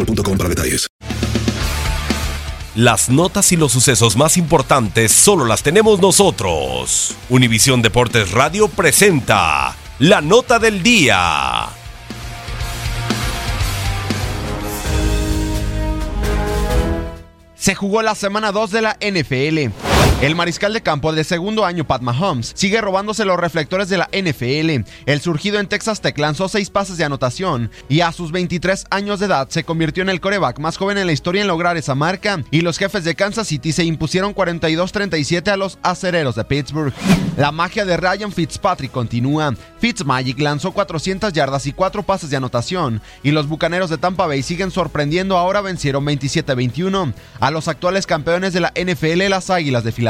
boostmobile.com para detalles. Las notas y los sucesos más importantes solo las tenemos nosotros. Univisión Deportes Radio presenta la nota del día. Se jugó la semana 2 de la NFL. El mariscal de campo de segundo año, Pat Mahomes, sigue robándose los reflectores de la NFL. El surgido en Texas Tech lanzó seis pases de anotación y a sus 23 años de edad se convirtió en el coreback más joven en la historia en lograr esa marca. Y los jefes de Kansas City se impusieron 42-37 a los acereros de Pittsburgh. La magia de Ryan Fitzpatrick continúa. Fitzmagic lanzó 400 yardas y 4 pases de anotación. Y los bucaneros de Tampa Bay siguen sorprendiendo. Ahora vencieron 27-21 a los actuales campeones de la NFL, las Águilas de Filadelfia.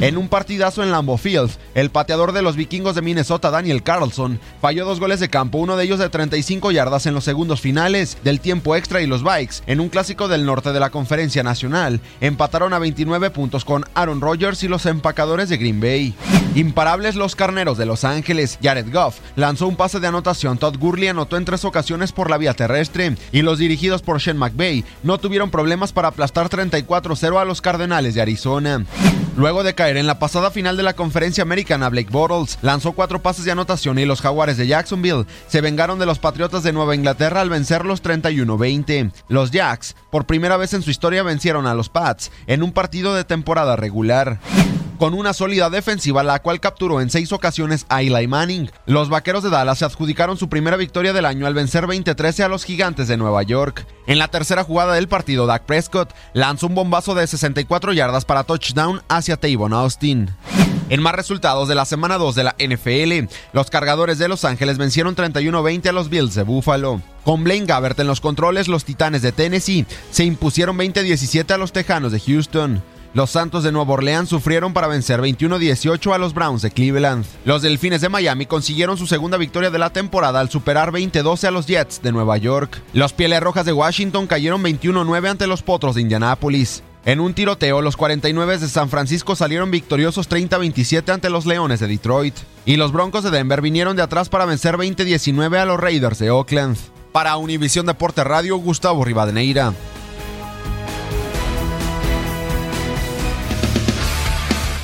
En un partidazo en Lambeau Field, el pateador de los vikingos de Minnesota, Daniel Carlson, falló dos goles de campo, uno de ellos de 35 yardas en los segundos finales del tiempo extra y los Bikes, en un clásico del norte de la Conferencia Nacional, empataron a 29 puntos con Aaron Rodgers y los empacadores de Green Bay. Imparables los carneros de Los Ángeles, Jared Goff lanzó un pase de anotación, Todd Gurley anotó en tres ocasiones por la vía terrestre y los dirigidos por Shane McVay no tuvieron problemas para aplastar 34-0 a los Cardenales de Arizona. Luego de caer en la pasada final de la conferencia americana, Blake Bortles lanzó cuatro pases de anotación y los Jaguares de Jacksonville se vengaron de los Patriotas de Nueva Inglaterra al vencerlos 31-20. Los Jacks, por primera vez en su historia, vencieron a los Pats en un partido de temporada regular con una sólida defensiva la cual capturó en seis ocasiones a Eli Manning. Los Vaqueros de Dallas se adjudicaron su primera victoria del año al vencer 20-13 a los Gigantes de Nueva York. En la tercera jugada del partido, Dak Prescott lanzó un bombazo de 64 yardas para touchdown hacia Tavon Austin. En más resultados de la semana 2 de la NFL, los cargadores de Los Ángeles vencieron 31-20 a los Bills de Buffalo. Con Blaine Gabbert en los controles, los Titanes de Tennessee se impusieron 20-17 a los Tejanos de Houston. Los Santos de Nueva Orleans sufrieron para vencer 21-18 a los Browns de Cleveland. Los Delfines de Miami consiguieron su segunda victoria de la temporada al superar 20-12 a los Jets de Nueva York. Los Pieles Rojas de Washington cayeron 21-9 ante los Potros de Indianápolis. En un tiroteo, los 49 de San Francisco salieron victoriosos 30-27 ante los Leones de Detroit. Y los Broncos de Denver vinieron de atrás para vencer 20-19 a los Raiders de Oakland. Para Univisión Deporte Radio, Gustavo Rivadeneira.